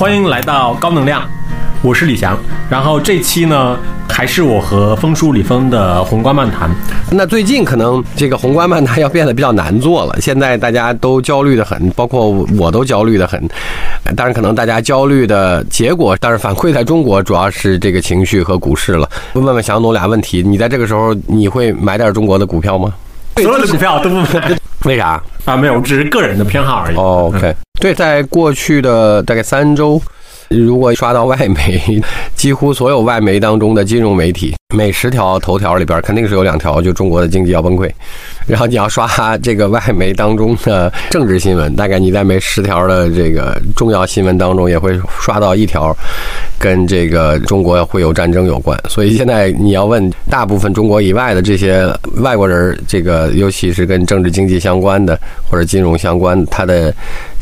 欢迎来到高能量，我是李翔。然后这期呢，还是我和风叔李峰的宏观漫谈。那最近可能这个宏观漫谈要变得比较难做了，现在大家都焦虑的很，包括我都焦虑的很。当然，可能大家焦虑的结果，但是反馈在中国主要是这个情绪和股市了。问问翔总俩问题：你在这个时候你会买点中国的股票吗？所有的股票都不买。为啥啊？没有，只是个人的偏好而已。哦 OK，对，在过去的大概三周，如果刷到外媒，几乎所有外媒当中的金融媒体，每十条头条里边肯定是有两条就中国的经济要崩溃。然后你要刷这个外媒当中的政治新闻，大概你在每十条的这个重要新闻当中也会刷到一条跟这个中国会有战争有关。所以现在你要问大部分中国以外的这些外国人，这个尤其是跟政治经济相关的或者金融相关，他的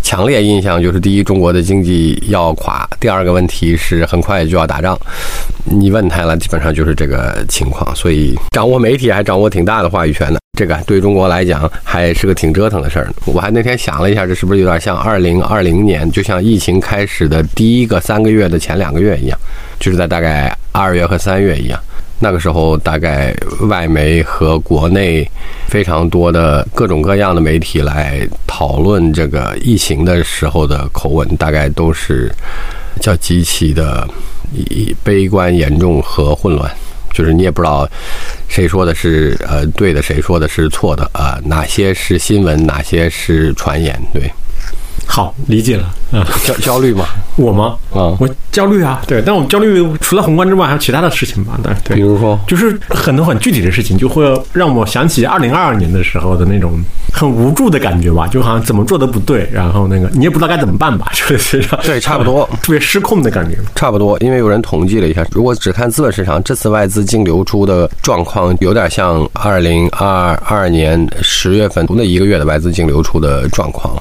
强烈印象就是：第一，中国的经济要垮；第二个问题是很快就要打仗。你问他了，基本上就是这个情况。所以掌握媒体还掌握挺大的话语权的。这个对中国来讲还是个挺折腾的事儿。我还那天想了一下，这是不是有点像二零二零年，就像疫情开始的第一个三个月的前两个月一样，就是在大概二月和三月一样。那个时候，大概外媒和国内非常多的各种各样的媒体来讨论这个疫情的时候的口吻，大概都是叫极其的悲观、严重和混乱。就是你也不知道谁说的是呃对的，谁说的是错的啊？哪些是新闻，哪些是传言？对，好，理解了。嗯，焦焦虑吗？我吗？啊，我焦虑啊。对，但我焦虑除了宏观之外，还有其他的事情吧？对，对，比如说，就是很多很具体的事情，就会让我想起二零二二年的时候的那种很无助的感觉吧，就好像怎么做都不对，然后那个你也不知道该怎么办吧，就是对，差不多，特别失控的感觉。差不多，因为有人统计了一下，如果只看资本市场，这次外资净流出的状况有点像二零二二年十月份那一个月的外资净流出的状况，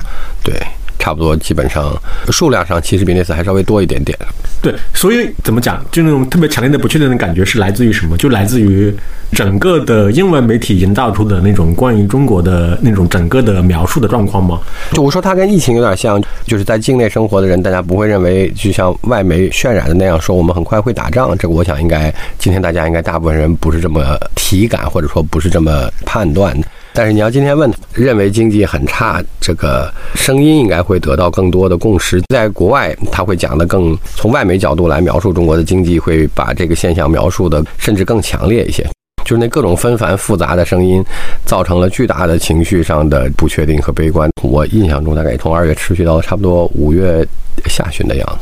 对。差不多，基本上数量上其实比那次还稍微多一点点。对，所以怎么讲，就那种特别强烈的不确定的感觉是来自于什么？就来自于整个的英文媒体营造出的那种关于中国的那种整个的描述的状况吗？就我说，它跟疫情有点像，就是在境内生活的人，大家不会认为就像外媒渲染的那样，说我们很快会打仗。这个我想应该今天大家应该大部分人不是这么体感，或者说不是这么判断的。但是你要今天问他，认为经济很差，这个声音应该会得到更多的共识。在国外，他会讲的更从外媒角度来描述中国的经济，会把这个现象描述的甚至更强烈一些。就是那各种纷繁复杂的声音，造成了巨大的情绪上的不确定和悲观。我印象中，大概从二月持续到差不多五月下旬的样子。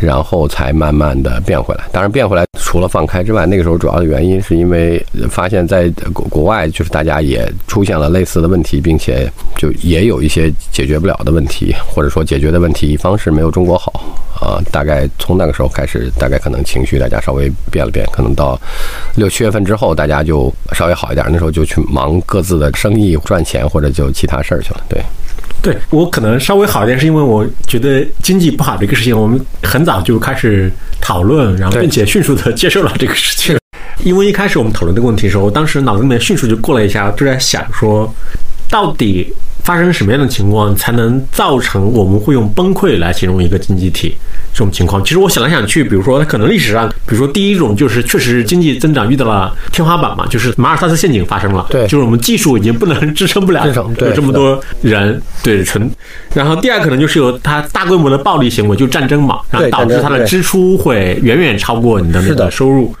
然后才慢慢的变回来。当然，变回来除了放开之外，那个时候主要的原因是因为发现，在国国外就是大家也出现了类似的问题，并且就也有一些解决不了的问题，或者说解决的问题方式没有中国好啊。大概从那个时候开始，大概可能情绪大家稍微变了变，可能到六七月份之后，大家就稍微好一点。那时候就去忙各自的生意赚钱，或者就其他事儿去了。对。对我可能稍微好一点，是因为我觉得经济不好这个事情，我们很早就开始讨论，然后并且迅速的接受了这个事情。因为一开始我们讨论这个问题的时候，我当时脑子里面迅速就过了一下，就在想说，到底发生什么样的情况才能造成我们会用崩溃来形容一个经济体？这种情况，其实我想来想去，比如说它，可能历史上，比如说第一种就是确实经济增长遇到了天花板嘛，就是马尔萨斯陷阱发生了，对，就是我们技术已经不能支撑不了，有这么多人，对，存。然后第二可能就是有它大规模的暴力行为，就战争嘛，然后导致它的支出会远远超过你的那个收入，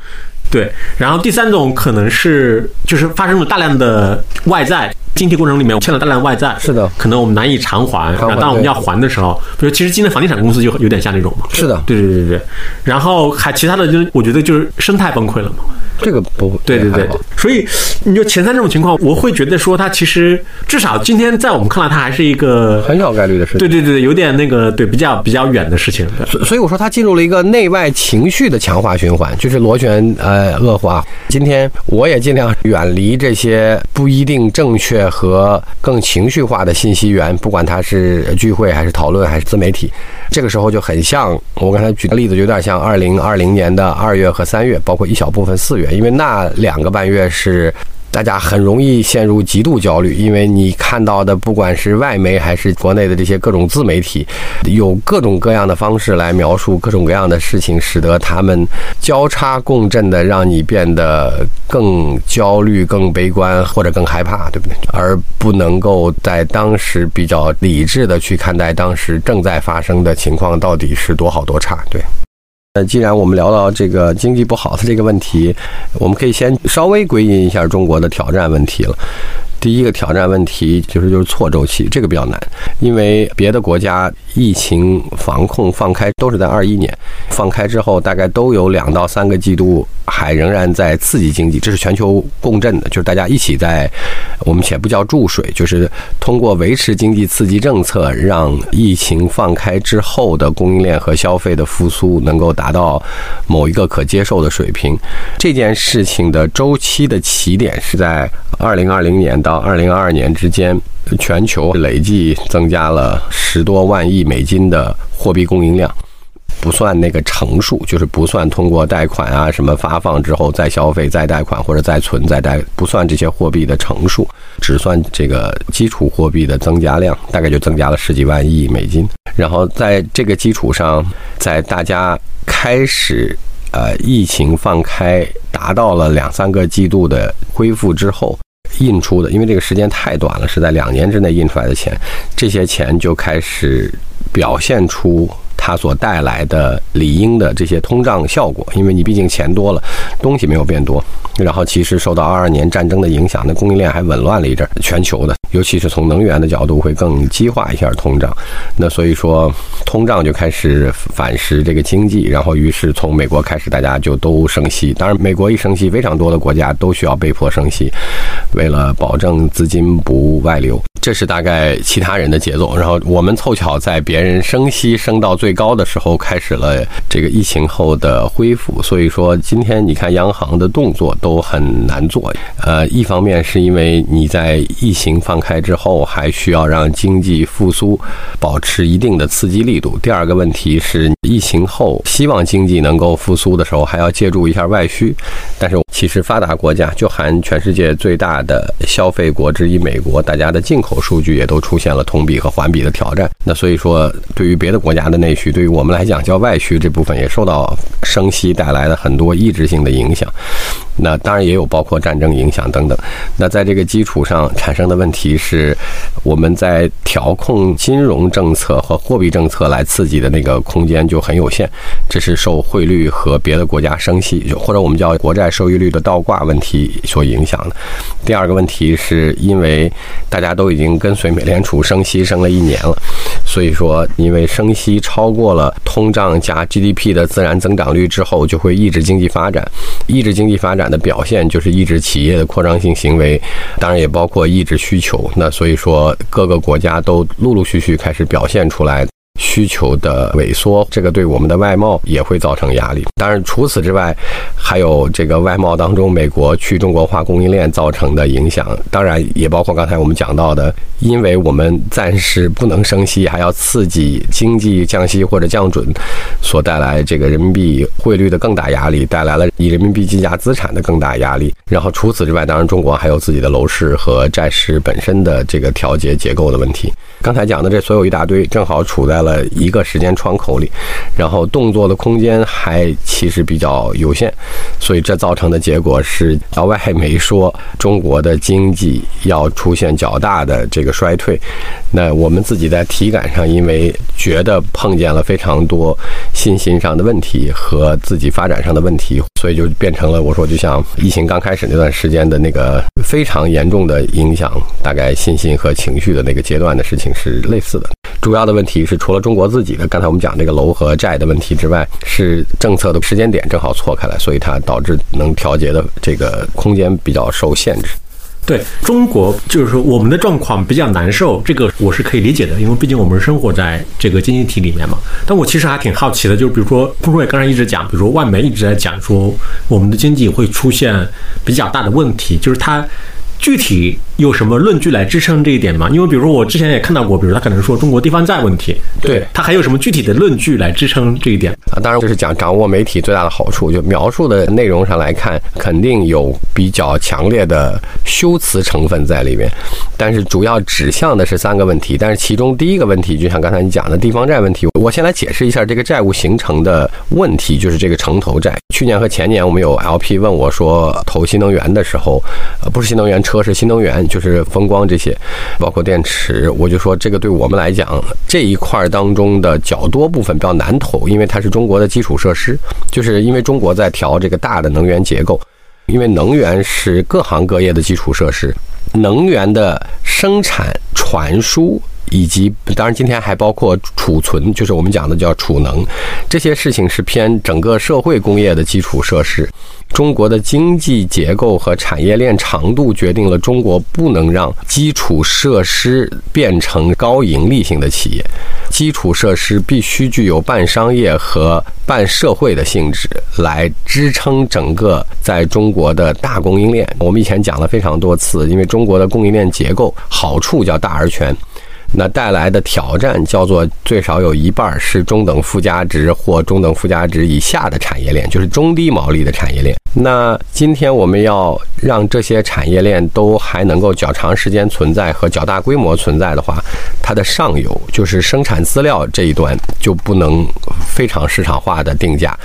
对。然后第三种可能是就是发生了大量的外债。经济过程里面欠了大量外债，是的，可能我们难以偿还。然后当我们要还的时候，比如其实今天房地产公司就有点像这种嘛。是的，对对对对。然后还其他的就是，我觉得就是生态崩溃了嘛。这个不，对对对。所以你就前三这种情况，我会觉得说它其实至少今天在我们看来，它还是一个很小概率的事情。对对对，有点那个对比较比较远的事情。所所以我说它进入了一个内外情绪的强化循环，就是螺旋呃恶化。今天我也尽量远离这些不一定正确和。更情绪化的信息源，不管他是聚会还是讨论还是自媒体，这个时候就很像我刚才举的例子，有点像二零二零年的二月和三月，包括一小部分四月，因为那两个半月是大家很容易陷入极度焦虑，因为你看到的不管是外媒还是国内的这些各种自媒体，有各种各样的方式来描述各种各样的事情，使得他们交叉共振的让你变得更焦虑、更悲观或者更害怕，对不对？而不能够在当时比较理智的去看待当时正在发生的情况到底是多好多差，对。呃，既然我们聊到这个经济不好的这个问题，我们可以先稍微归因一下中国的挑战问题了。第一个挑战问题其实就是错周期，这个比较难，因为别的国家疫情防控放开都是在二一年放开之后，大概都有两到三个季度还仍然在刺激经济，这是全球共振的，就是大家一起在我们且不叫注水，就是通过维持经济刺激政策，让疫情放开之后的供应链和消费的复苏能够达到某一个可接受的水平。这件事情的周期的起点是在二零二零年到。二零二二年之间，全球累计增加了十多万亿美金的货币供应量，不算那个乘数，就是不算通过贷款啊什么发放之后再消费、再贷款或者再存、再贷，不算这些货币的乘数，只算这个基础货币的增加量，大概就增加了十几万亿美金。然后在这个基础上，在大家开始呃疫情放开，达到了两三个季度的恢复之后。印出的，因为这个时间太短了，是在两年之内印出来的钱，这些钱就开始表现出它所带来的理应的这些通胀效果，因为你毕竟钱多了，东西没有变多。然后其实受到二二年战争的影响，那供应链还紊乱了一阵，全球的，尤其是从能源的角度会更激化一下通胀。那所以说通胀就开始反噬这个经济，然后于是从美国开始，大家就都升息。当然，美国一升息，非常多的国家都需要被迫升息，为了保证资金不外流。这是大概其他人的节奏。然后我们凑巧在别人升息升到最高的时候，开始了这个疫情后的恢复。所以说今天你看央行的动作。都很难做，呃，一方面是因为你在疫情放开之后，还需要让经济复苏保持一定的刺激力度；第二个问题是，疫情后希望经济能够复苏的时候，还要借助一下外需。但是，其实发达国家就含全世界最大的消费国之一美国，大家的进口数据也都出现了同比和环比的挑战。那所以说，对于别的国家的内需，对于我们来讲叫外需这部分，也受到升息带来的很多抑制性的影响。那当然也有包括战争影响等等。那在这个基础上产生的问题是，我们在调控金融政策和货币政策来刺激的那个空间就很有限，这是受汇率和别的国家升息，或者我们叫国债收益率的倒挂问题所影响的。第二个问题是因为大家都已经跟随美联储升息升了一年了，所以说因为升息超过了通胀加 GDP 的自然增长率之后，就会抑制经济发展，抑制经济发展。的表现就是抑制企业的扩张性行为，当然也包括抑制需求。那所以说，各个国家都陆陆续续开始表现出来。需求的萎缩，这个对我们的外贸也会造成压力。当然，除此之外，还有这个外贸当中美国去中国化供应链造成的影响。当然，也包括刚才我们讲到的，因为我们暂时不能升息，还要刺激经济降息或者降准，所带来这个人民币汇率的更大压力，带来了以人民币计价资产的更大压力。然后，除此之外，当然中国还有自己的楼市和债市本身的这个调节结构的问题。刚才讲的这所有一大堆，正好处在了一个时间窗口里，然后动作的空间还其实比较有限，所以这造成的结果是，老外还没说中国的经济要出现较大的这个衰退。那我们自己在体感上，因为觉得碰见了非常多信心上的问题和自己发展上的问题，所以就变成了我说就像疫情刚开始那段时间的那个非常严重的影响，大概信心和情绪的那个阶段的事情。是类似的，主要的问题是除了中国自己的，刚才我们讲这个楼和债的问题之外，是政策的时间点正好错开来，所以它导致能调节的这个空间比较受限制。对中国，就是说我们的状况比较难受，这个我是可以理解的，因为毕竟我们生活在这个经济体里面嘛。但我其实还挺好奇的，就是比如说，彭伟刚才一直讲，比如说外媒一直在讲说我们的经济会出现比较大的问题，就是它。具体有什么论据来支撑这一点吗？因为比如说我之前也看到过，比如他可能说中国地方债问题，对他还有什么具体的论据来支撑这一点？啊，当然这是讲掌握媒体最大的好处，就描述的内容上来看，肯定有比较强烈的修辞成分在里面，但是主要指向的是三个问题，但是其中第一个问题，就像刚才你讲的地方债问题，我先来解释一下这个债务形成的问题，就是这个城投债。去年和前年，我们有 LP 问我说，投新能源的时候，呃，不是新能源车，说是新能源，就是风光这些，包括电池，我就说这个对我们来讲，这一块当中的较多部分比较难投，因为它是中国的基础设施，就是因为中国在调这个大的能源结构，因为能源是各行各业的基础设施，能源的生产传输。以及当然，今天还包括储存，就是我们讲的叫储能，这些事情是偏整个社会工业的基础设施。中国的经济结构和产业链长度决定了中国不能让基础设施变成高盈利性的企业，基础设施必须具有半商业和半社会的性质，来支撑整个在中国的大供应链。我们以前讲了非常多次，因为中国的供应链结构好处叫大而全。那带来的挑战叫做最少有一半是中等附加值或中等附加值以下的产业链，就是中低毛利的产业链。那今天我们要让这些产业链都还能够较长时间存在和较大规模存在的话，它的上游就是生产资料这一端就不能非常市场化的定价，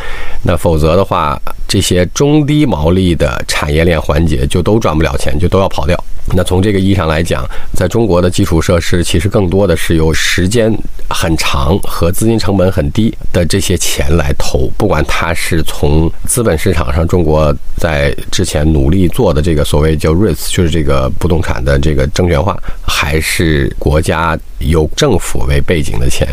那否则的话，这些中低毛利的产业链环节就都赚不了钱，就都要跑掉。那从这个意义上来讲，在中国的基础设施其实更更多的是由时间很长和资金成本很低的这些钱来投，不管它是从资本市场上中国在之前努力做的这个所谓叫 REITs，就是这个不动产的这个证券化，还是国家有政府为背景的钱，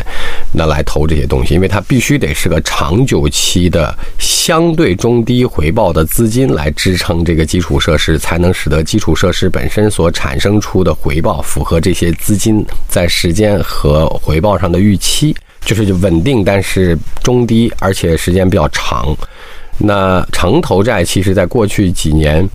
那来投这些东西，因为它必须得是个长久期的相对中低回报的资金来支撑这个基础设施，才能使得基础设施本身。所产生出的回报符合这些资金在时间和回报上的预期，就是稳定，但是中低，而且时间比较长。那城投债其实在过去几年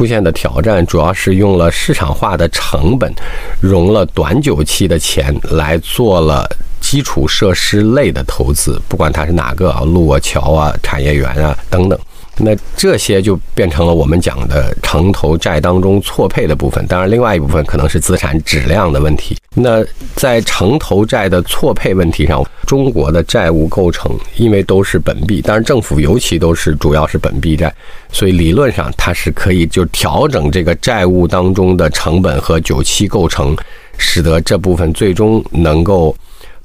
出现的挑战，主要是用了市场化的成本，融了短久期的钱来做了基础设施类的投资，不管它是哪个啊，路啊、桥啊、产业园啊等等。那这些就变成了我们讲的城投债当中错配的部分，当然，另外一部分可能是资产质量的问题。那在城投债的错配问题上，中国的债务构成因为都是本币，当然政府尤其都是主要是本币债，所以理论上它是可以就调整这个债务当中的成本和久期构成，使得这部分最终能够。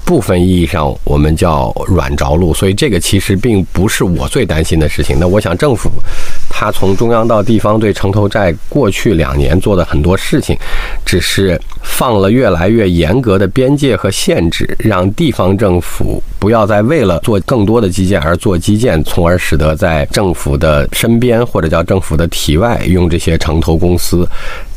部分意义上，我们叫软着陆，所以这个其实并不是我最担心的事情。那我想，政府他从中央到地方对城投债过去两年做的很多事情，只是放了越来越严格的边界和限制，让地方政府不要再为了做更多的基建而做基建，从而使得在政府的身边或者叫政府的体外用这些城投公司。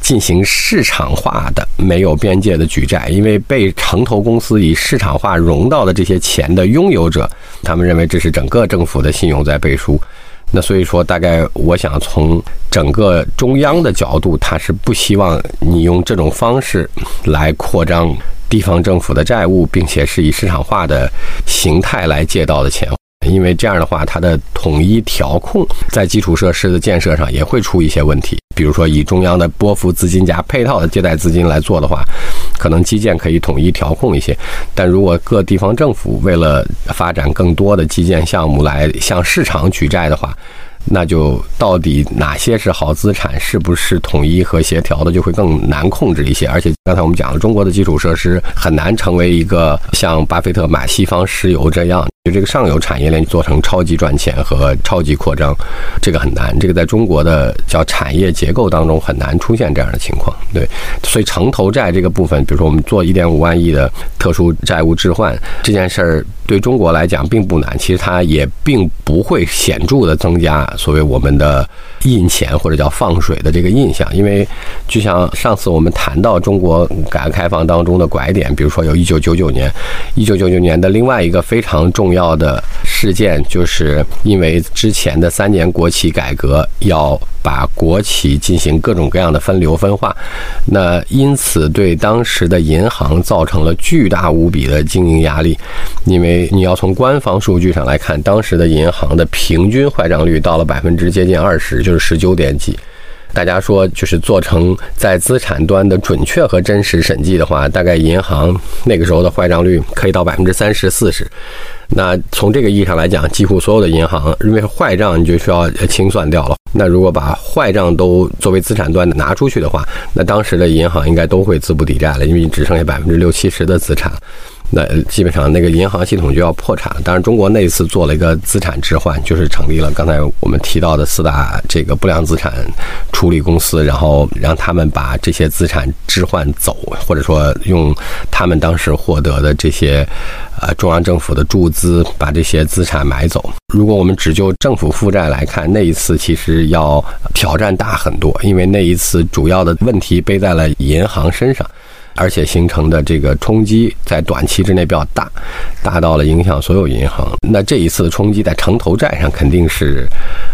进行市场化的没有边界的举债，因为被城投公司以市场化融到的这些钱的拥有者，他们认为这是整个政府的信用在背书。那所以说，大概我想从整个中央的角度，他是不希望你用这种方式来扩张地方政府的债务，并且是以市场化的形态来借到的钱。因为这样的话，它的统一调控在基础设施的建设上也会出一些问题。比如说，以中央的拨付资金加配套的借贷资金来做的话，可能基建可以统一调控一些。但如果各地方政府为了发展更多的基建项目来向市场举债的话，那就到底哪些是好资产，是不是统一和协调的，就会更难控制一些。而且刚才我们讲了，中国的基础设施很难成为一个像巴菲特买西方石油这样。就这个上游产业链做成超级赚钱和超级扩张，这个很难。这个在中国的叫产业结构当中很难出现这样的情况。对，所以城投债这个部分，比如说我们做一点五万亿的特殊债务置换这件事儿，对中国来讲并不难。其实它也并不会显著的增加所谓我们的印钱或者叫放水的这个印象，因为就像上次我们谈到中国改革开放当中的拐点，比如说有一九九九年，一九九九年的另外一个非常重要。的事件，就是因为之前的三年国企改革，要把国企进行各种各样的分流分化，那因此对当时的银行造成了巨大无比的经营压力。因为你要从官方数据上来看，当时的银行的平均坏账率到了百分之接近二十，就是十九点几。大家说，就是做成在资产端的准确和真实审计的话，大概银行那个时候的坏账率可以到百分之三十四十。那从这个意义上来讲，几乎所有的银行，因为坏账你就需要清算掉了。那如果把坏账都作为资产端拿出去的话，那当时的银行应该都会资不抵债了，因为你只剩下百分之六七十的资产。那基本上那个银行系统就要破产了。当然，中国那一次做了一个资产置换，就是成立了刚才我们提到的四大这个不良资产处理公司，然后让他们把这些资产置换走，或者说用他们当时获得的这些呃中央政府的注资把这些资产买走。如果我们只就政府负债来看，那一次其实要挑战大很多，因为那一次主要的问题背在了银行身上。而且形成的这个冲击在短期之内比较大，大到了影响所有银行。那这一次的冲击在城投债上肯定是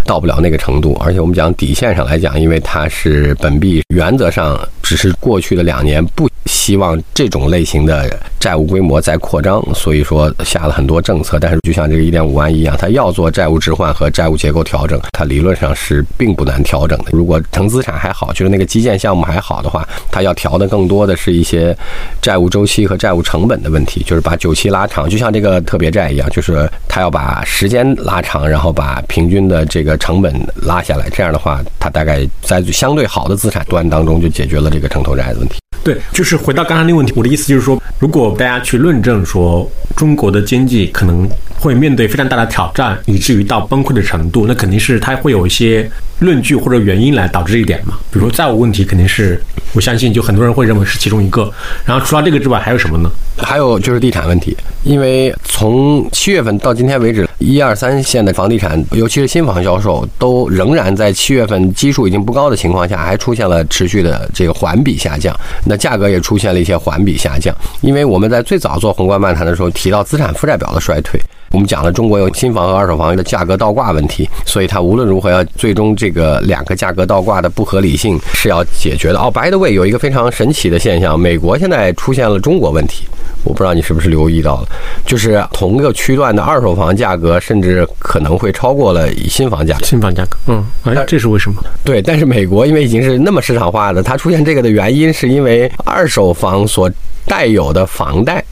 到不了那个程度。而且我们讲底线上来讲，因为它是本币，原则上只是过去的两年不希望这种类型的债务规模再扩张，所以说下了很多政策。但是就像这个一点五万亿一样，它要做债务置换和债务结构调整，它理论上是并不难调整的。如果成资产还好，就是那个基建项目还好的话，它要调的更多的是一些。些债务周期和债务成本的问题，就是把久期拉长，就像这个特别债一样，就是它要把时间拉长，然后把平均的这个成本拉下来。这样的话，它大概在相对好的资产端当中就解决了这个城投债的问题。对，就是回到刚才那个问题，我的意思就是说，如果大家去论证说中国的经济可能会面对非常大的挑战，以至于到崩溃的程度，那肯定是它会有一些论据或者原因来导致这一点嘛。比如说债务问题，肯定是我相信就很多人会认为是其中一个。然后除了这个之外，还有什么呢？还有就是地产问题，因为从七月份到今天为止，一二三线的房地产，尤其是新房销售，都仍然在七月份基数已经不高的情况下，还出现了持续的这个环比下降。那价格也出现了一些环比下降，因为我们在最早做宏观漫谈的时候提到资产负债表的衰退，我们讲了中国有新房和二手房的价格倒挂问题，所以它无论如何要最终这个两个价格倒挂的不合理性是要解决的。哦，by the way，有一个非常神奇的现象，美国现在出现了中国问题，我不知道你是不是留意到了，就是同个区段的二手房价格甚至可能会超过了新房价，新房价格，嗯，哎，这是为什么？对，但是美国因为已经是那么市场化的，它出现这个的原因是因为。二手房所带有的房贷。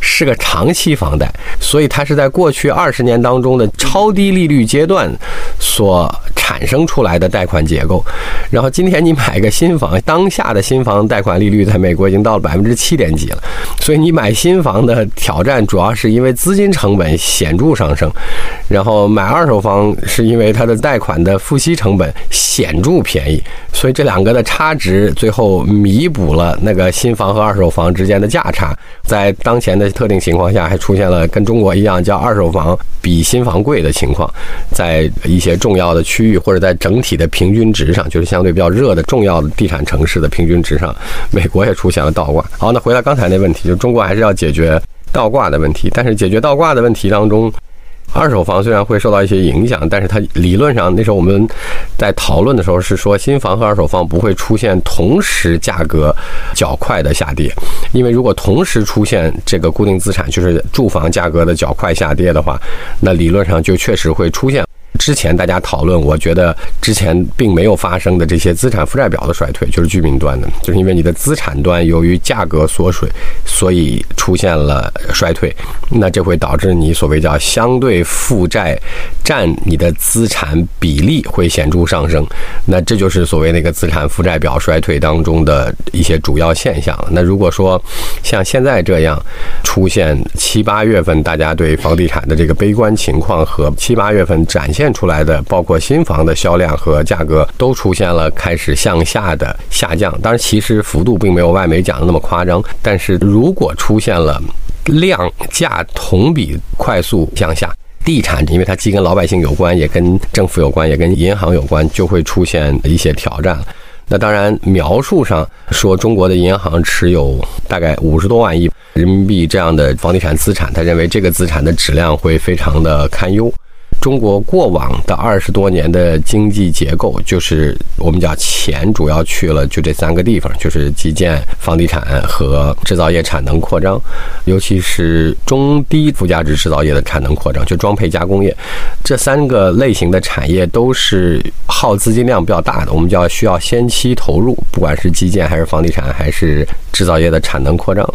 是个长期房贷，所以它是在过去二十年当中的超低利率阶段所产生出来的贷款结构。然后今天你买个新房，当下的新房贷款利率在美国已经到了百分之七点几了。所以你买新房的挑战主要是因为资金成本显著上升，然后买二手房是因为它的贷款的付息成本显著便宜。所以这两个的差值最后弥补了那个新房和二手房之间的价差，在当前的。特定情况下，还出现了跟中国一样叫二手房比新房贵的情况，在一些重要的区或者在整体的平均值上，就是相对比较热的重要的地产城市的平均值上，美国也出现了倒挂。好，那回到刚才那问题，就中国还是要解决倒挂的问题，但是解决倒挂的问题当中。二手房虽然会受到一些影响，但是它理论上那时候我们在讨论的时候是说，新房和二手房不会出现同时价格较快的下跌，因为如果同时出现这个固定资产就是住房价格的较快下跌的话，那理论上就确实会出现。之前大家讨论，我觉得之前并没有发生的这些资产负债表的衰退，就是居民端的，就是因为你的资产端由于价格缩水，所以出现了衰退，那这会导致你所谓叫相对负债占你的资产比例会显著上升，那这就是所谓那个资产负债表衰退当中的一些主要现象。那如果说像现在这样出现七八月份大家对房地产的这个悲观情况和七八月份展现。出来的包括新房的销量和价格都出现了开始向下的下降，当然其实幅度并没有外媒讲的那么夸张。但是如果出现了量价同比快速向下，地产因为它既跟老百姓有关，也跟政府有关，也跟银行有关，就会出现一些挑战。那当然描述上说中国的银行持有大概五十多万亿。人民币这样的房地产资产，他认为这个资产的质量会非常的堪忧。中国过往的二十多年的经济结构，就是我们讲钱主要去了就这三个地方，就是基建、房地产和制造业产能扩张，尤其是中低附加值制造业的产能扩张，就装配加工业这三个类型的产业都是耗资金量比较大的，我们叫需要先期投入，不管是基建还是房地产还是制造业的产能扩张。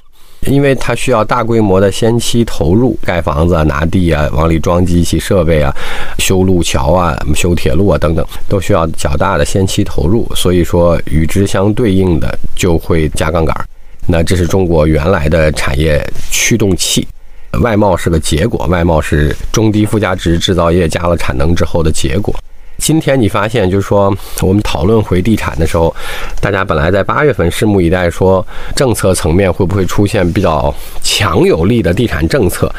因为它需要大规模的先期投入，盖房子啊、拿地啊、往里装机器设备啊、修路桥啊、修铁路啊等等，都需要较大的先期投入。所以说，与之相对应的就会加杠杆。那这是中国原来的产业驱动器，外贸是个结果，外贸是中低附加值制造业加了产能之后的结果。今天你发现，就是说，我们讨论回地产的时候，大家本来在八月份拭目以待，说政策层面会不会出现比较强有力的地产政策？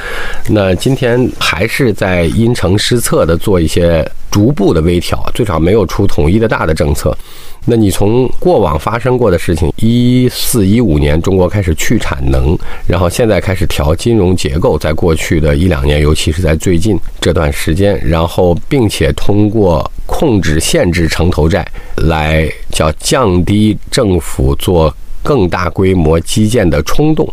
那今天还是在因城施策的做一些逐步的微调，最少没有出统一的大的政策。那你从过往发生过的事情，一四一五年中国开始去产能，然后现在开始调金融结构，在过去的一两年，尤其是在最近这段时间，然后并且通过控制、限制城投债，来叫降低政府做更大规模基建的冲动。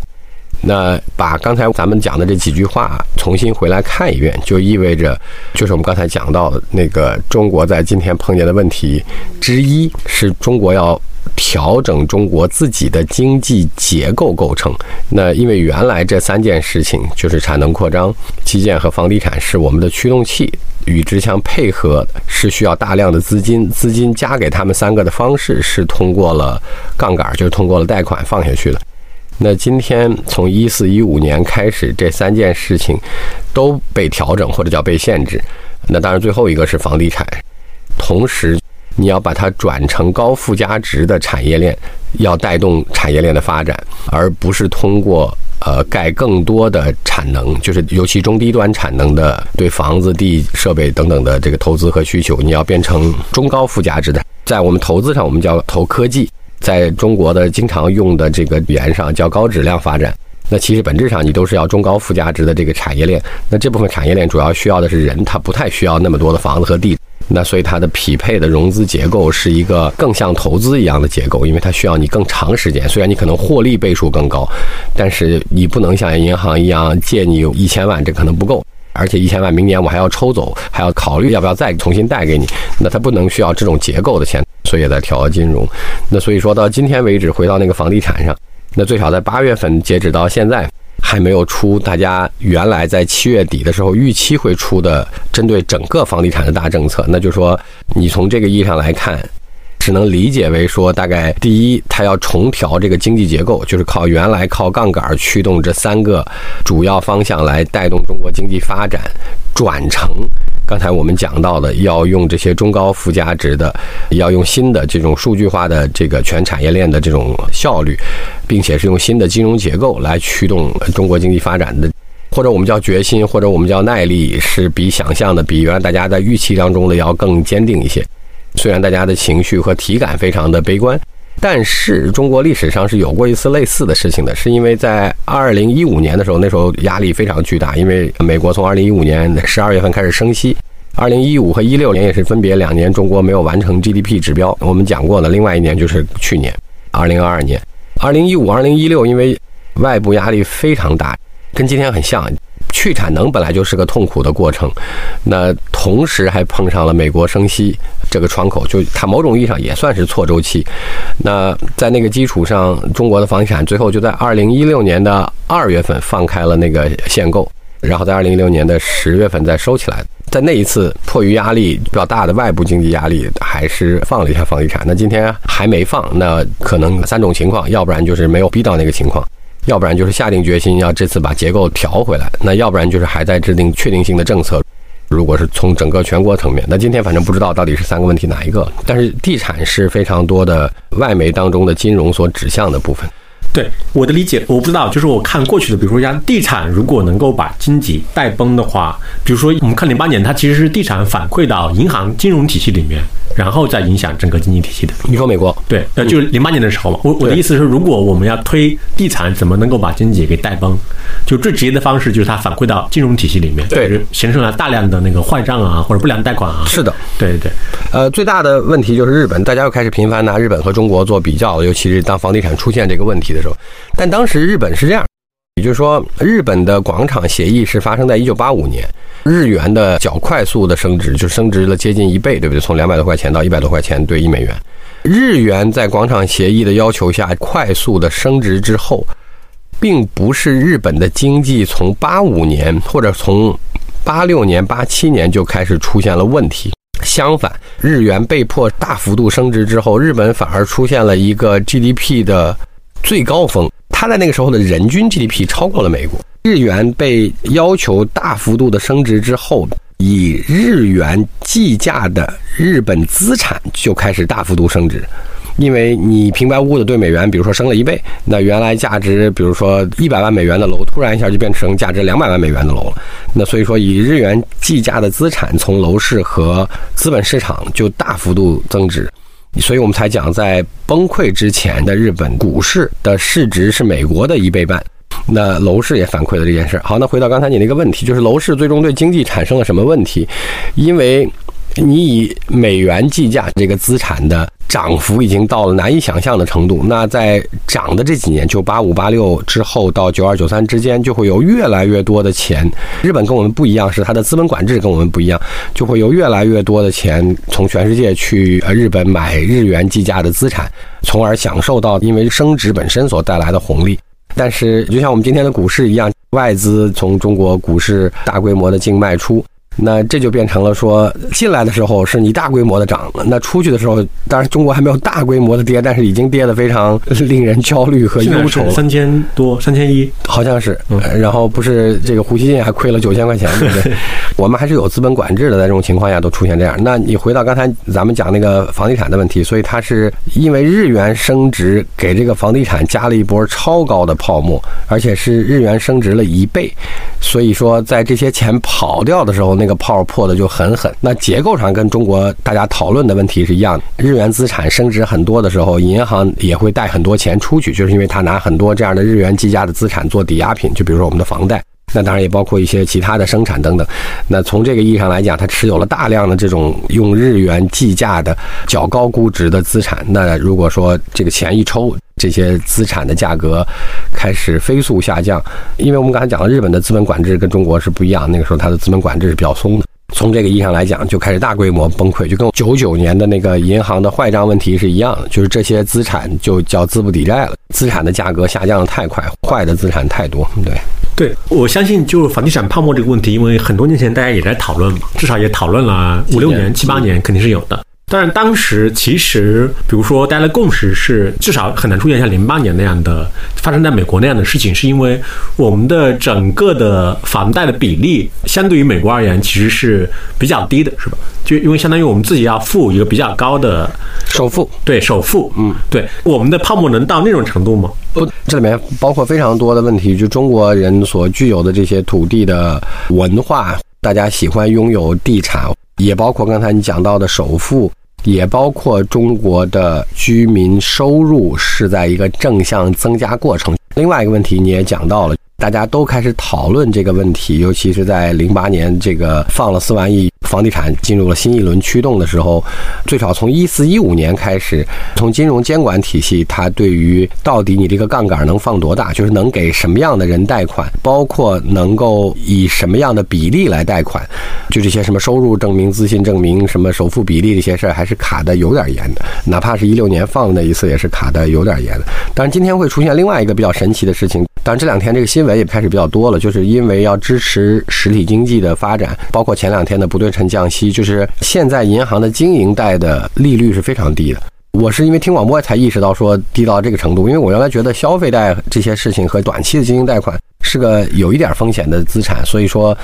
那把刚才咱们讲的这几句话重新回来看一遍，就意味着，就是我们刚才讲到的那个中国在今天碰见的问题之一，是中国要调整中国自己的经济结构构成。那因为原来这三件事情就是产能扩张、基建和房地产是我们的驱动器，与之相配合是需要大量的资金，资金加给他们三个的方式是通过了杠杆，就是通过了贷款放下去的。那今天从一四一五年开始，这三件事情都被调整或者叫被限制。那当然，最后一个是房地产。同时，你要把它转成高附加值的产业链，要带动产业链的发展，而不是通过呃盖更多的产能，就是尤其中低端产能的对房子、地、设备等等的这个投资和需求，你要变成中高附加值的。在我们投资上，我们叫投科技。在中国的经常用的这个语言上叫高质量发展，那其实本质上你都是要中高附加值的这个产业链。那这部分产业链主要需要的是人，它不太需要那么多的房子和地。那所以它的匹配的融资结构是一个更像投资一样的结构，因为它需要你更长时间。虽然你可能获利倍数更高，但是你不能像银行一样借你一千万，这可能不够。而且一千万明年我还要抽走，还要考虑要不要再重新贷给你。那它不能需要这种结构的钱。所以也在调金融，那所以说到今天为止，回到那个房地产上，那最少在八月份截止到现在，还没有出大家原来在七月底的时候预期会出的针对整个房地产的大政策。那就是说，你从这个意义上来看，只能理解为说，大概第一，它要重调这个经济结构，就是靠原来靠杠杆驱动这三个主要方向来带动中国经济发展，转成。刚才我们讲到的，要用这些中高附加值的，要用新的这种数据化的这个全产业链的这种效率，并且是用新的金融结构来驱动中国经济发展的，或者我们叫决心，或者我们叫耐力，是比想象的，比原来大家在预期当中的要更坚定一些。虽然大家的情绪和体感非常的悲观。但是中国历史上是有过一次类似的事情的，是因为在二零一五年的时候，那时候压力非常巨大，因为美国从二零一五年十二月份开始升息，二零一五和一六年也是分别两年中国没有完成 GDP 指标。我们讲过的，另外一年就是去年二零二二年，二零一五、二零一六，因为外部压力非常大，跟今天很像。去产能本来就是个痛苦的过程，那同时还碰上了美国升息这个窗口，就它某种意义上也算是错周期。那在那个基础上，中国的房地产最后就在二零一六年的二月份放开了那个限购，然后在二零一六年的十月份再收起来。在那一次迫于压力比较大的外部经济压力，还是放了一下房地产。那今天还没放，那可能三种情况，要不然就是没有逼到那个情况。要不然就是下定决心要这次把结构调回来，那要不然就是还在制定确定性的政策。如果是从整个全国层面，那今天反正不知道到底是三个问题哪一个。但是地产是非常多的外媒当中的金融所指向的部分。对我的理解，我不知道，就是我看过去的，比如说像地产，如果能够把经济带崩的话，比如说我们看零八年，它其实是地产反馈到银行金融体系里面，然后再影响整个经济体系的。你说美国？对，呃，就是零八年的时候嘛。我我的意思是，如果我们要推地产，怎么能够把经济给带崩？就最直接的方式就是它反馈到金融体系里面，对，形成了大量的那个坏账啊，或者不良贷款啊。是的，对对对。呃，最大的问题就是日本，大家又开始频繁拿日本和中国做比较，尤其是当房地产出现这个问题的时候。但当时日本是这样，也就是说，日本的广场协议是发生在一九八五年，日元的较快速的升值，就升值了接近一倍，对不对？从两百多块钱到一百多块钱兑一美元。日元在广场协议的要求下快速的升值之后，并不是日本的经济从八五年或者从八六年、八七年就开始出现了问题。相反，日元被迫大幅度升值之后，日本反而出现了一个 GDP 的最高峰。它在那个时候的人均 GDP 超过了美国。日元被要求大幅度的升值之后，以日元计价的日本资产就开始大幅度升值。因为你平白无故的对美元，比如说升了一倍，那原来价值比如说一百万美元的楼，突然一下就变成价值两百万美元的楼了。那所以说，以日元计价的资产从楼市和资本市场就大幅度增值，所以我们才讲，在崩溃之前的日本股市的市值是美国的一倍半。那楼市也反馈了这件事。好，那回到刚才你那个问题，就是楼市最终对经济产生了什么问题？因为你以美元计价这个资产的。涨幅已经到了难以想象的程度。那在涨的这几年，就八五八六之后到九二九三之间，就会有越来越多的钱。日本跟我们不一样，是它的资本管制跟我们不一样，就会有越来越多的钱从全世界去呃日本买日元计价的资产，从而享受到因为升值本身所带来的红利。但是，就像我们今天的股市一样，外资从中国股市大规模的净卖出。那这就变成了说，进来的时候是你大规模的涨了，那出去的时候，当然中国还没有大规模的跌，但是已经跌得非常令人焦虑和忧愁。三千多，三千一，好像是。然后不是这个胡锡进还亏了九千块钱，对不对？我们还是有资本管制的，在这种情况下都出现这样。那你回到刚才咱们讲那个房地产的问题，所以它是因为日元升值给这个房地产加了一波超高的泡沫，而且是日元升值了一倍，所以说在这些钱跑掉的时候。那个泡破的就很狠。那结构上跟中国大家讨论的问题是一样的。日元资产升值很多的时候，银行也会贷很多钱出去，就是因为他拿很多这样的日元计价的资产做抵押品，就比如说我们的房贷。那当然也包括一些其他的生产等等。那从这个意义上来讲，它持有了大量的这种用日元计价的较高估值的资产。那如果说这个钱一抽，这些资产的价格开始飞速下降，因为我们刚才讲了，日本的资本管制跟中国是不一样，那个时候它的资本管制是比较松的。从这个意义上来讲，就开始大规模崩溃，就跟九九年的那个银行的坏账问题是一样的，就是这些资产就叫资不抵债了，资产的价格下降的太快，坏的资产太多，对。对，我相信就房地产泡沫这个问题，因为很多年前大家也在讨论嘛，至少也讨论了五六年、七八年，肯定是有的。但是当时其实，比如说大家的共识是，至少很难出现像零八年那样的发生在美国那样的事情，是因为我们的整个的房贷的比例相对于美国而言其实是比较低的，是吧？就因为相当于我们自己要付一个比较高的首付，对首付，嗯，对，我们的泡沫能到那种程度吗？不，这里面包括非常多的问题，就中国人所具有的这些土地的文化，大家喜欢拥有地产，也包括刚才你讲到的首付。也包括中国的居民收入是在一个正向增加过程。另外一个问题你也讲到了，大家都开始讨论这个问题，尤其是在零八年这个放了四万亿。房地产进入了新一轮驱动的时候，最少从一四一五年开始，从金融监管体系，它对于到底你这个杠杆能放多大，就是能给什么样的人贷款，包括能够以什么样的比例来贷款，就这些什么收入证明、资信证明、什么首付比例这些事儿，还是卡的有点严的。哪怕是一六年放的那一次，也是卡的有点严的。但是，今天会出现另外一个比较神奇的事情。当然，这两天这个新闻也开始比较多了，就是因为要支持实体经济的发展，包括前两天的不对称降息，就是现在银行的经营贷的利率是非常低的。我是因为听广播才意识到说低到这个程度，因为我原来觉得消费贷这些事情和短期的经营贷款是个有一点风险的资产，所以说，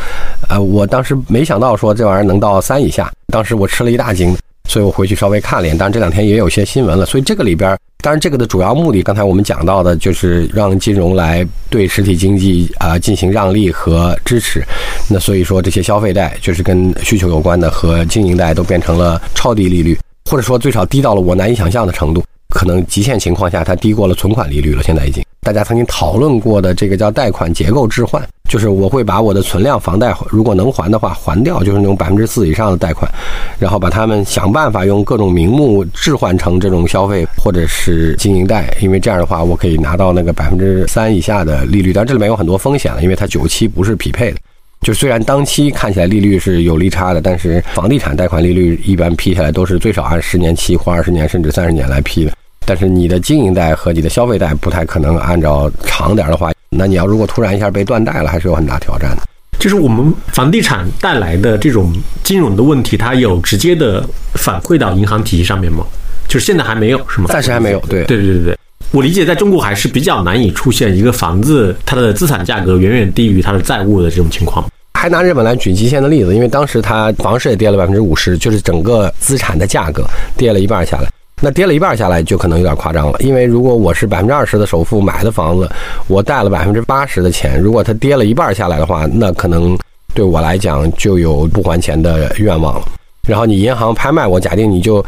呃，我当时没想到说这玩意儿能到三以下，当时我吃了一大惊。所以我回去稍微看了一眼。当然这两天也有些新闻了，所以这个里边，当然这个的主要目的，刚才我们讲到的就是让金融来对实体经济啊进行让利和支持。那所以说这些消费贷就是跟需求有关的和经营贷都变成了超低利率，或者说最少低到了我难以想象的程度。可能极限情况下，它低过了存款利率了。现在已经，大家曾经讨论过的这个叫贷款结构置换，就是我会把我的存量房贷，如果能还的话还掉，就是那种百分之四以上的贷款，然后把他们想办法用各种名目置换成这种消费或者是经营贷，因为这样的话我可以拿到那个百分之三以下的利率。但这里面有很多风险了，因为它九期不是匹配的。就虽然当期看起来利率是有利差的，但是房地产贷款利率一般批下来都是最少按十年期或二十年甚至三十年来批的。但是你的经营贷和你的消费贷不太可能按照长点的话，那你要如果突然一下被断贷了，还是有很大挑战的。就是我们房地产带来的这种金融的问题，它有直接的反馈到银行体系上面吗？就是现在还没有，是吗？暂时还没有。对对对对对，我理解在中国还是比较难以出现一个房子它的资产价格远远低于它的债务的这种情况。还拿日本来举极限的例子，因为当时它房市也跌了百分之五十，就是整个资产的价格跌了一半下来。那跌了一半下来就可能有点夸张了，因为如果我是百分之二十的首付买的房子，我贷了百分之八十的钱，如果它跌了一半下来的话，那可能对我来讲就有不还钱的愿望了。然后你银行拍卖我，假定你就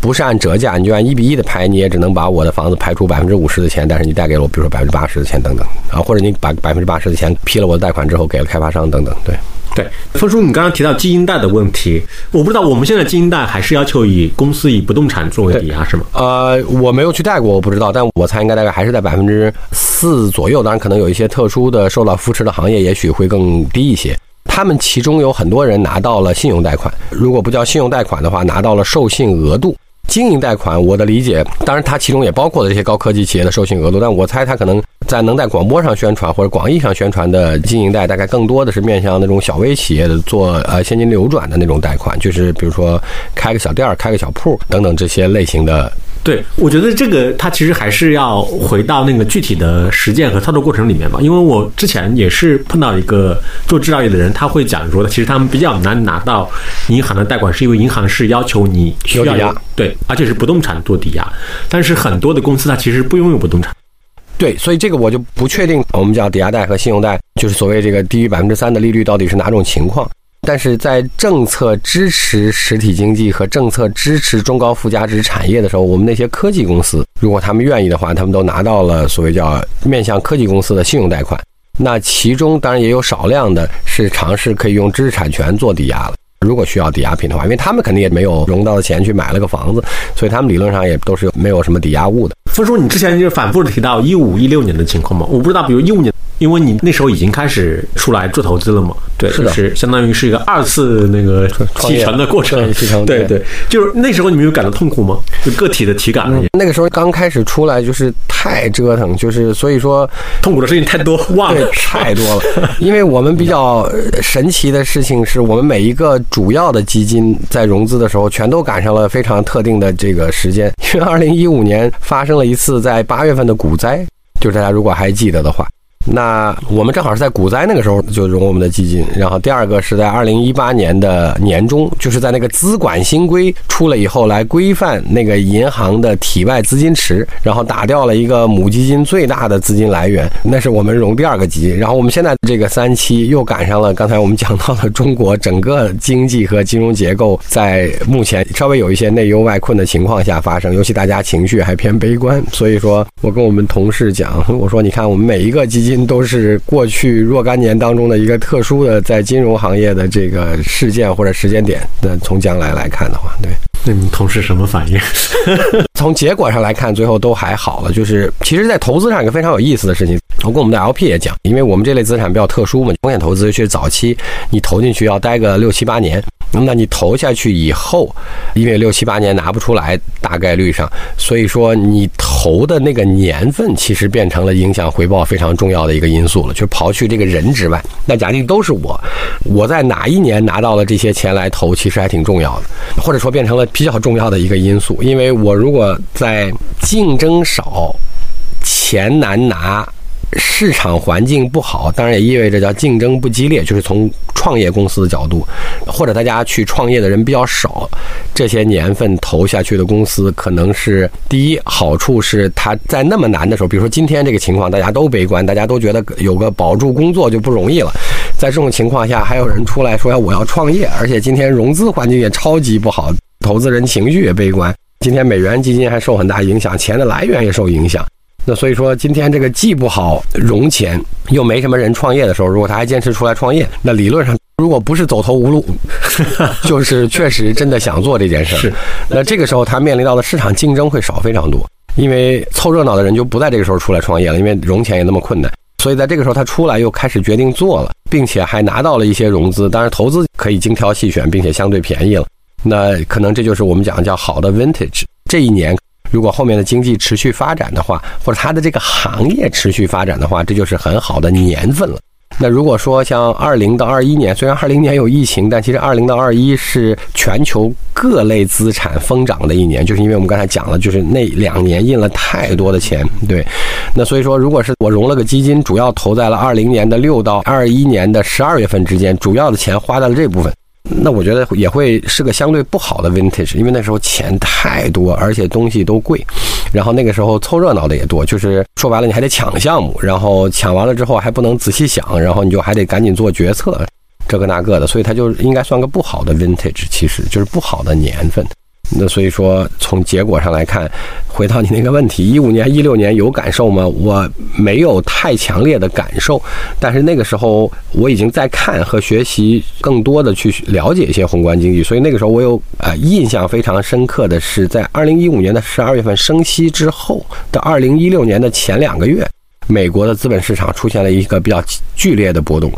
不是按折价，你就按一比一的拍，你也只能把我的房子拍出百分之五十的钱，但是你贷给了我，比如说百分之八十的钱等等啊，或者你把百分之八十的钱批了我的贷款之后给了开发商等等，对。对，峰叔，你刚刚提到基金贷的问题，我不知道我们现在基金贷还是要求以公司以不动产作为抵押，是吗？呃，我没有去贷过，我不知道，但我猜应该大概还是在百分之四左右。当然，可能有一些特殊的受到扶持的行业，也许会更低一些。他们其中有很多人拿到了信用贷款，如果不叫信用贷款的话，拿到了授信额度。经营贷款，我的理解，当然它其中也包括了这些高科技企业的授信额度，但我猜它可能在能在广播上宣传或者广义上宣传的经营贷，大概更多的是面向那种小微企业的做呃现金流转的那种贷款，就是比如说开个小店儿、开个小铺等等这些类型的。对，我觉得这个它其实还是要回到那个具体的实践和操作过程里面吧。因为我之前也是碰到一个做制造业的人，他会讲说，其实他们比较难拿到银行的贷款，是因为银行是要求你需要抵押，对，而且是不动产做抵押。但是很多的公司它其实不拥有不动产，对，所以这个我就不确定，我们叫抵押贷和信用贷，就是所谓这个低于百分之三的利率到底是哪种情况。但是在政策支持实体经济和政策支持中高附加值产业的时候，我们那些科技公司，如果他们愿意的话，他们都拿到了所谓叫面向科技公司的信用贷款。那其中当然也有少量的是尝试可以用知识产权做抵押了。如果需要抵押品的话，因为他们肯定也没有融到的钱去买了个房子，所以他们理论上也都是没有什么抵押物的。分叔，你之前就反复的提到一五一六年的情况嘛？我不知道，比如一五年。因为你那时候已经开始出来做投资了嘛，对，是的，是相当于是一个二次那个继承的过程，继承，对对，就是那时候你们有感到痛苦吗？就个体的体感，那个时候刚开始出来就是太折腾，就是所以说痛苦的事情太多，忘了。太多了。因为我们比较神奇的事情是我们每一个主要的基金在融资的时候，全都赶上了非常特定的这个时间，因为二零一五年发生了一次在八月份的股灾，就是大家如果还记得的话。那我们正好是在股灾那个时候就融我们的基金，然后第二个是在二零一八年的年中，就是在那个资管新规出了以后，来规范那个银行的体外资金池，然后打掉了一个母基金最大的资金来源，那是我们融第二个基金。然后我们现在这个三期又赶上了刚才我们讲到的中国整个经济和金融结构在目前稍微有一些内忧外困的情况下发生，尤其大家情绪还偏悲观，所以说我跟我们同事讲，我说你看我们每一个基金。都是过去若干年当中的一个特殊的在金融行业的这个事件或者时间点。那从将来来看的话，对，那你们同事什么反应？从结果上来看，最后都还好了。就是其实，在投资上一个非常有意思的事情，我跟我们的 LP 也讲，因为我们这类资产比较特殊嘛，风险投资其是早期，你投进去要待个六七八年。那你投下去以后，因为六七八年拿不出来，大概率上，所以说你投的那个年份，其实变成了影响回报非常重要的一个因素了。就刨去这个人之外，那假定都是我，我在哪一年拿到了这些钱来投，其实还挺重要的，或者说变成了比较重要的一个因素。因为我如果在竞争少、钱难拿。市场环境不好，当然也意味着叫竞争不激烈，就是从创业公司的角度，或者大家去创业的人比较少，这些年份投下去的公司，可能是第一好处是他在那么难的时候，比如说今天这个情况，大家都悲观，大家都觉得有个保住工作就不容易了，在这种情况下，还有人出来说我要创业，而且今天融资环境也超级不好，投资人情绪也悲观。今天美元基金还受很大影响，钱的来源也受影响。那所以说，今天这个既不好融钱，又没什么人创业的时候，如果他还坚持出来创业，那理论上如果不是走投无路，就是确实真的想做这件事。是。那这个时候他面临到的市场竞争会少非常多，因为凑热闹的人就不在这个时候出来创业了，因为融钱也那么困难。所以在这个时候他出来又开始决定做了，并且还拿到了一些融资，当然投资可以精挑细选，并且相对便宜了。那可能这就是我们讲的叫好的 vintage。这一年，如果后面的经济持续发展的话，或者它的这个行业持续发展的话，这就是很好的年份了。那如果说像二零到二一年，虽然二零年有疫情，但其实二零到二一是全球各类资产疯涨的一年，就是因为我们刚才讲了，就是那两年印了太多的钱。对，那所以说，如果是我融了个基金，主要投在了二零年的六到二一年的十二月份之间，主要的钱花在了这部分。那我觉得也会是个相对不好的 vintage，因为那时候钱太多，而且东西都贵，然后那个时候凑热闹的也多，就是说白了你还得抢项目，然后抢完了之后还不能仔细想，然后你就还得赶紧做决策，这个那个的，所以它就应该算个不好的 vintage，其实就是不好的年份。那所以说，从结果上来看，回到你那个问题，一五年、一六年有感受吗？我没有太强烈的感受，但是那个时候我已经在看和学习更多的去了解一些宏观经济，所以那个时候我有呃印象非常深刻的是，在二零一五年的十二月份升息之后的二零一六年的前两个月。美国的资本市场出现了一个比较剧烈的波动，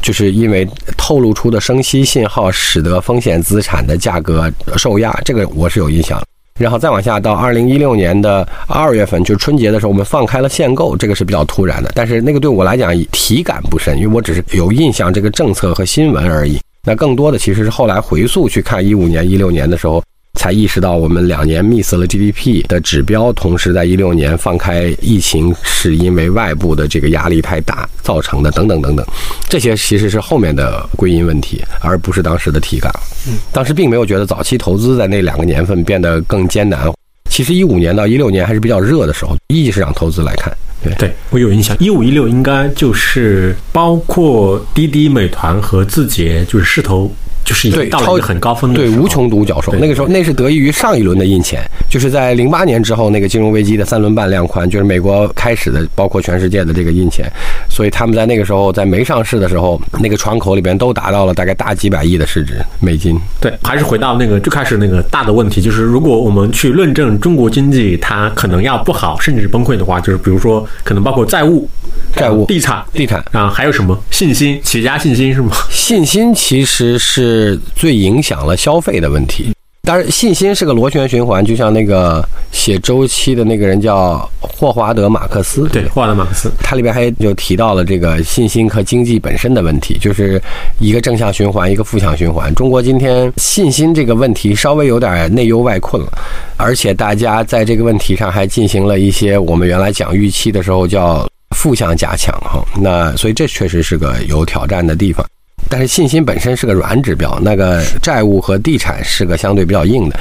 就是因为透露出的升息信号，使得风险资产的价格受压。这个我是有印象。然后再往下到二零一六年的二月份，就是春节的时候，我们放开了限购，这个是比较突然的。但是那个对我来讲体感不深，因为我只是有印象这个政策和新闻而已。那更多的其实是后来回溯去看一五年、一六年的时候。才意识到我们两年 miss 了 GDP 的指标，同时在一六年放开疫情是因为外部的这个压力太大造成的，等等等等，这些其实是后面的归因问题，而不是当时的体感。嗯，当时并没有觉得早期投资在那两个年份变得更艰难。其实一五年到一六年还是比较热的时候，一级市场投资来看，对对，我有印象，一五一六应该就是包括滴滴、美团和字节，就是势头。就是对到了很高峰的对无穷独角兽，那个时候那是得益于上一轮的印钱，就是在零八年之后那个金融危机的三轮半量宽，就是美国开始的，包括全世界的这个印钱，所以他们在那个时候在没上市的时候，那个窗口里边都达到了大概大几百亿的市值美金。对，还是回到那个最开始那个大的问题，就是如果我们去论证中国经济它可能要不好甚至崩溃的话，就是比如说可能包括债务、债务、地产、地产啊，还有什么信心、企业家信心是吗？信心其实是。是最影响了消费的问题。当然，信心是个螺旋循环，就像那个写周期的那个人叫霍华德·马克思。对，霍华德·马克思，他里边还就提到了这个信心和经济本身的问题，就是一个正向循环，一个负向循环。中国今天信心这个问题稍微有点内忧外困了，而且大家在这个问题上还进行了一些我们原来讲预期的时候叫负向加强哈。那所以这确实是个有挑战的地方。但是信心本身是个软指标，那个债务和地产是个相对比较硬的。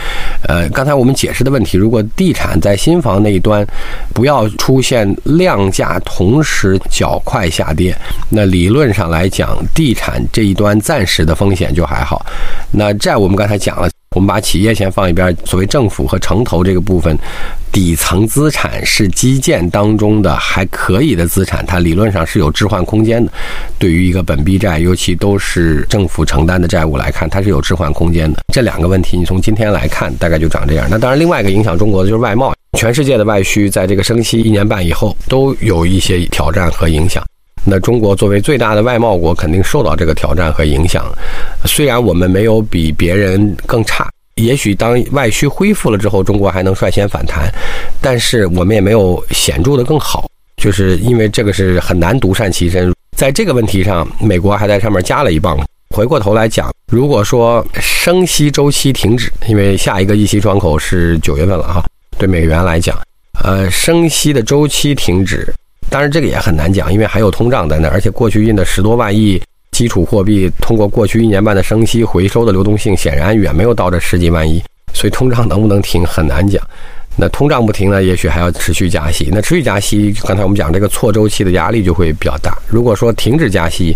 呃，刚才我们解释的问题，如果地产在新房那一端不要出现量价同时较快下跌，那理论上来讲，地产这一端暂时的风险就还好。那债我们刚才讲了。我们把企业先放一边，所谓政府和城投这个部分，底层资产是基建当中的还可以的资产，它理论上是有置换空间的。对于一个本币债，尤其都是政府承担的债务来看，它是有置换空间的。这两个问题，你从今天来看，大概就长这样。那当然，另外一个影响中国的就是外贸，全世界的外需在这个升息一年半以后，都有一些挑战和影响。那中国作为最大的外贸国，肯定受到这个挑战和影响。虽然我们没有比别人更差，也许当外需恢复了之后，中国还能率先反弹，但是我们也没有显著的更好。就是因为这个是很难独善其身，在这个问题上，美国还在上面加了一棒。回过头来讲，如果说升息周期停止，因为下一个议息窗口是九月份了哈，对美元来讲，呃，升息的周期停止。当然这个也很难讲，因为还有通胀在那，而且过去印的十多万亿基础货币，通过过去一年半的升息回收的流动性，显然远没有到这十几万亿，所以通胀能不能停很难讲。那通胀不停呢，也许还要持续加息。那持续加息，刚才我们讲这个错周期的压力就会比较大。如果说停止加息，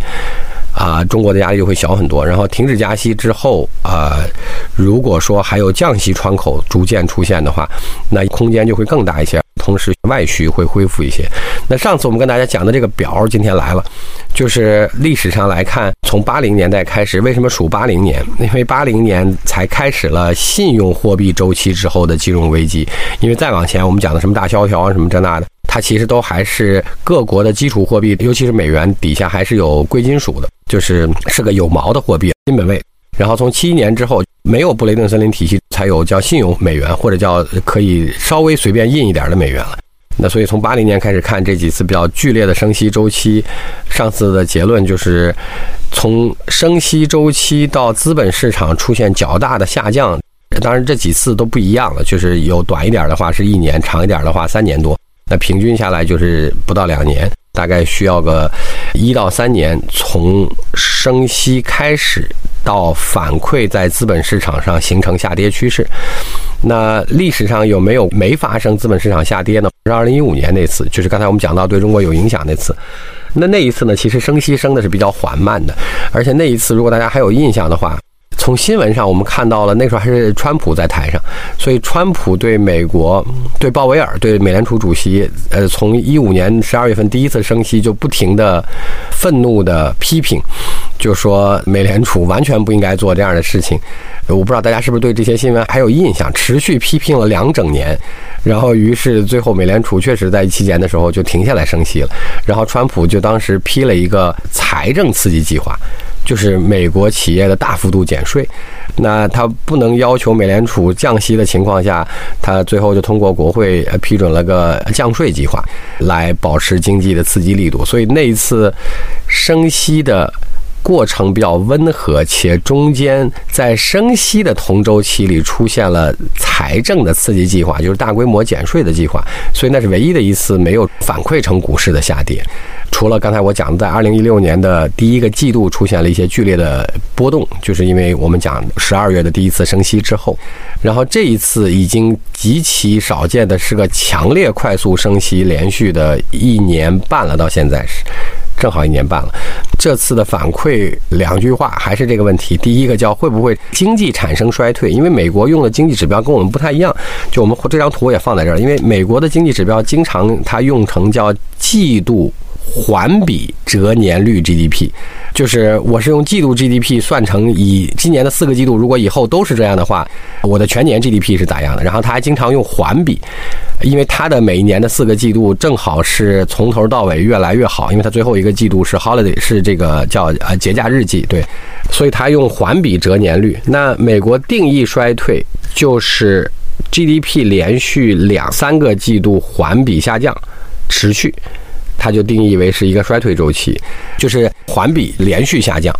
啊，中国的压力就会小很多。然后停止加息之后，啊，如果说还有降息窗口逐渐出现的话，那空间就会更大一些。同时，外需会恢复一些。那上次我们跟大家讲的这个表，今天来了，就是历史上来看，从八零年代开始，为什么数八零年？因为八零年才开始了信用货币周期之后的金融危机。因为再往前，我们讲的什么大萧条啊，什么这那的，它其实都还是各国的基础货币，尤其是美元底下还是有贵金属的，就是是个有毛的货币，金本位。然后从七一年之后，没有布雷顿森林体系，才有叫信用美元，或者叫可以稍微随便印一点的美元了。那所以从八零年开始看这几次比较剧烈的升息周期，上次的结论就是，从升息周期到资本市场出现较大的下降。当然这几次都不一样了，就是有短一点的话是一年，长一点的话三年多。那平均下来就是不到两年，大概需要个一到三年，从升息开始到反馈在资本市场上形成下跌趋势。那历史上有没有没发生资本市场下跌呢？是二零一五年那次，就是刚才我们讲到对中国有影响那次。那那一次呢，其实升息升的是比较缓慢的，而且那一次如果大家还有印象的话。从新闻上，我们看到了那时候还是川普在台上，所以川普对美国、对鲍威尔、对美联储主席，呃，从一五年十二月份第一次升息就不停的愤怒的批评，就说美联储完全不应该做这样的事情。我不知道大家是不是对这些新闻还有印象？持续批评了两整年，然后于是最后美联储确实在期间的时候就停下来升息了，然后川普就当时批了一个财政刺激计划。就是美国企业的大幅度减税，那他不能要求美联储降息的情况下，他最后就通过国会批准了个降税计划，来保持经济的刺激力度。所以那一次升息的过程比较温和，且中间在升息的同周期里出现了财政的刺激计划，就是大规模减税的计划。所以那是唯一的一次没有反馈成股市的下跌。除了刚才我讲的，在二零一六年的第一个季度出现了一些剧烈的波动，就是因为我们讲十二月的第一次升息之后，然后这一次已经极其少见的是个强烈快速升息，连续的一年半了，到现在是正好一年半了。这次的反馈两句话还是这个问题：第一个叫会不会经济产生衰退？因为美国用的经济指标跟我们不太一样，就我们这张图也放在这儿，因为美国的经济指标经常它用成叫季度。环比折年率 GDP，就是我是用季度 GDP 算成以今年的四个季度，如果以后都是这样的话，我的全年 GDP 是咋样的？然后他还经常用环比，因为他的每一年的四个季度正好是从头到尾越来越好，因为他最后一个季度是 holiday，是这个叫呃节假日季，对，所以他用环比折年率。那美国定义衰退就是 GDP 连续两三个季度环比下降，持续。它就定义为是一个衰退周期，就是环比连续下降。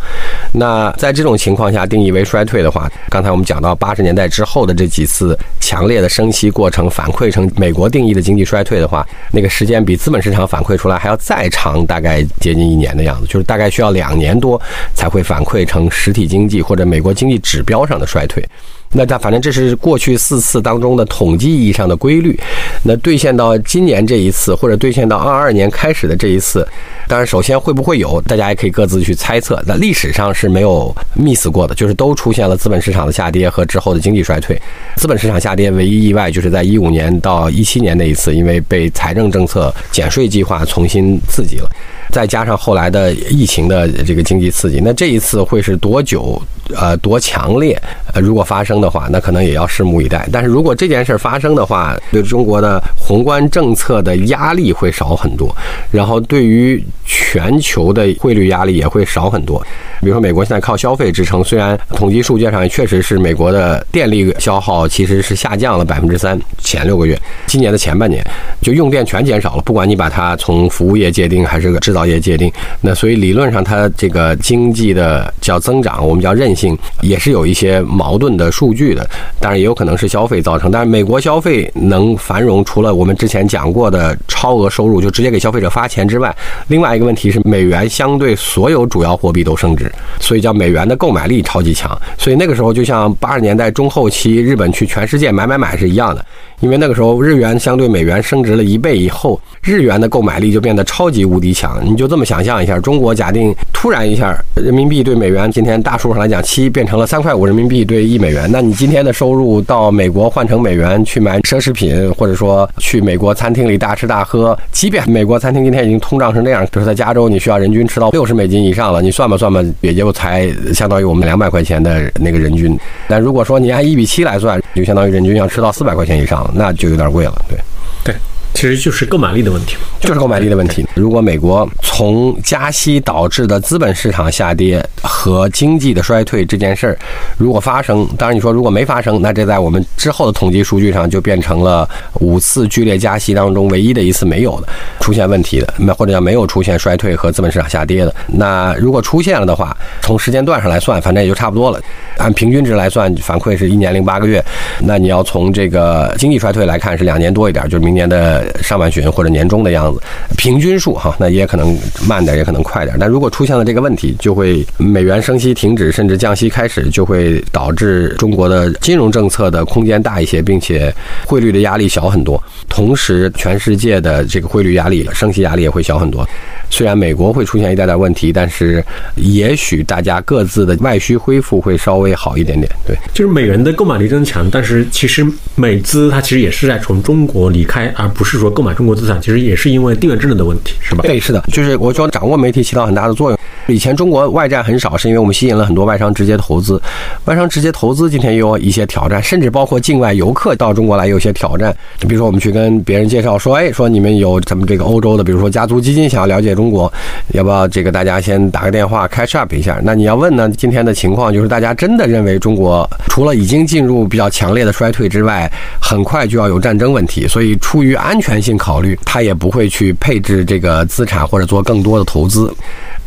那在这种情况下定义为衰退的话，刚才我们讲到八十年代之后的这几次强烈的升息过程反馈成美国定义的经济衰退的话，那个时间比资本市场反馈出来还要再长，大概接近一年的样子，就是大概需要两年多才会反馈成实体经济或者美国经济指标上的衰退。那它反正这是过去四次当中的统计意义上的规律，那兑现到今年这一次，或者兑现到二二年开始的这一次，当然首先会不会有，大家也可以各自去猜测。那历史上是没有 miss 过的，就是都出现了资本市场的下跌和之后的经济衰退。资本市场下跌唯一意外就是在一五年到一七年那一次，因为被财政政策减税计划重新刺激了。再加上后来的疫情的这个经济刺激，那这一次会是多久？呃，多强烈？呃，如果发生的话，那可能也要拭目以待。但是如果这件事发生的话，对中国的宏观政策的压力会少很多，然后对于全球的汇率压力也会少很多。比如说，美国现在靠消费支撑，虽然统计数据上确实是美国的电力消耗其实是下降了百分之三，前六个月，今年的前半年就用电全减少了。不管你把它从服务业界定还是制造业界定，那所以理论上它这个经济的叫增长，我们叫韧性，也是有一些矛盾的数。数据的，当然也有可能是消费造成。但是美国消费能繁荣，除了我们之前讲过的超额收入，就直接给消费者发钱之外，另外一个问题是美元相对所有主要货币都升值，所以叫美元的购买力超级强。所以那个时候就像八十年代中后期日本去全世界买买买是一样的。因为那个时候日元相对美元升值了一倍以后，日元的购买力就变得超级无敌强。你就这么想象一下，中国假定突然一下人民币对美元今天大数上来讲七变成了三块五人民币对一美元，那你今天的收入到美国换成美元去买奢侈品，或者说去美国餐厅里大吃大喝，即便美国餐厅今天已经通胀成那样，就是在加州你需要人均吃到六十美金以上了，你算吧算吧，也就才相当于我们两百块钱的那个人均。但如果说你按一比七来算，就相当于人均要吃到四百块钱以上了。那就有点贵了，对，对，其实就是购买力的问题嘛，就是购买力的问题。如果美国从加息导致的资本市场下跌和经济的衰退这件事儿，如果发生，当然你说如果没发生，那这在我们之后的统计数据上就变成了五次剧烈加息当中唯一的一次没有的出现问题的，那或者叫没有出现衰退和资本市场下跌的。那如果出现了的话，从时间段上来算，反正也就差不多了。按平均值来算，反馈是一年零八个月。那你要从这个经济衰退来看，是两年多一点，就是明年的上半旬或者年中的样子。平均数哈，那也可能慢点，也可能快点。但如果出现了这个问题，就会美元升息停止，甚至降息开始，就会导致中国的金融政策的空间大一些，并且汇率的压力小很多。同时，全世界的这个汇率压力、升息压力也会小很多。虽然美国会出现一点点问题，但是也许大家各自的外需恢复会稍微好一点点。对，就是美元的购买力增强，但是其实美资它其实也是在从中国离开，而不是是说购买中国资产，其实也是因为地缘政治的问题，是吧？对，是的，就是我说掌握媒体起到很大的作用。以前中国外债很少，是因为我们吸引了很多外商直接投资。外商直接投资今天也有一些挑战，甚至包括境外游客到中国来有些挑战。比如说，我们去跟别人介绍说，哎，说你们有咱们这个欧洲的，比如说家族基金想要了解中国，要不要这个大家先打个电话 catch up 一下？那你要问呢，今天的情况就是大家真的认为中国除了已经进入比较强烈的衰退之外，很快就要有战争问题，所以出于安全性考虑，他也不会去配置这个资产或者做更多的投资。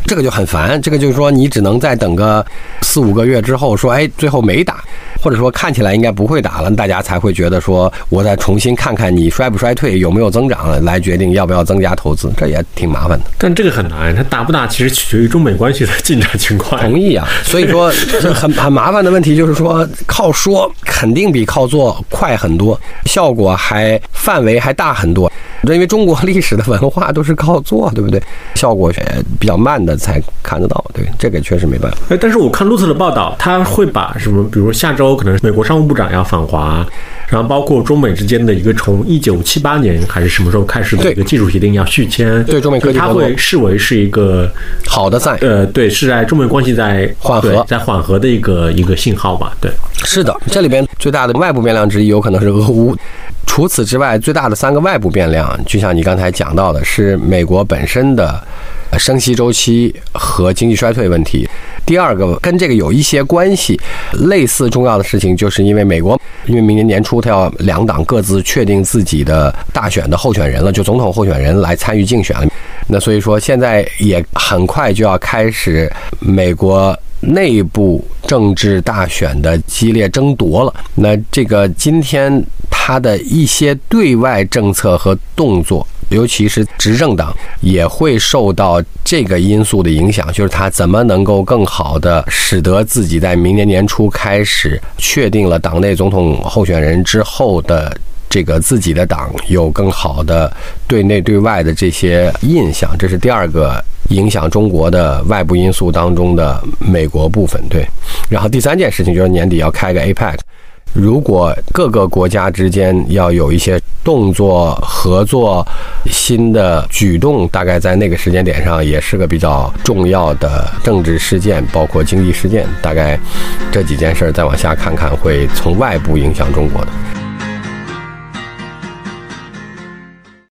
这个就很烦，这个就是说，你只能再等个四五个月之后，说，哎，最后没打，或者说看起来应该不会打了，大家才会觉得说，我再重新看看你衰不衰退，有没有增长，来决定要不要增加投资，这也挺麻烦的。但这个很难，它打不打其实取决于中美关系的进展情况。同意啊，所以说这很很麻烦的问题就是说，靠说肯定比靠做快很多，效果还范围还大很多。因为中国历史的文化都是靠做，对不对？效果也比较慢的才看得到，对这个确实没办法。哎，但是我看路透的报道，他会把什么，比如下周可能美国商务部长要访华，然后包括中美之间的一个从一九七八年还是什么时候开始的一个技术协定要续签，对中美科技它会视为是一个好的在，呃，对，是在中美关系在缓和，在缓和的一个一个信号吧？对，是的，这里边最大的外部变量之一有可能是俄乌。除此之外，最大的三个外部变量，就像你刚才讲到的，是美国本身的升息周期和经济衰退问题。第二个跟这个有一些关系，类似重要的事情，就是因为美国，因为明年年初他要两党各自确定自己的大选的候选人了，就总统候选人来参与竞选了。那所以说，现在也很快就要开始美国。内部政治大选的激烈争夺了，那这个今天他的一些对外政策和动作，尤其是执政党，也会受到这个因素的影响，就是他怎么能够更好的使得自己在明年年初开始确定了党内总统候选人之后的这个自己的党有更好的对内对外的这些印象，这是第二个。影响中国的外部因素当中的美国部分，对。然后第三件事情就是年底要开个 APEC，如果各个国家之间要有一些动作、合作、新的举动，大概在那个时间点上也是个比较重要的政治事件，包括经济事件。大概这几件事儿再往下看看，会从外部影响中国的。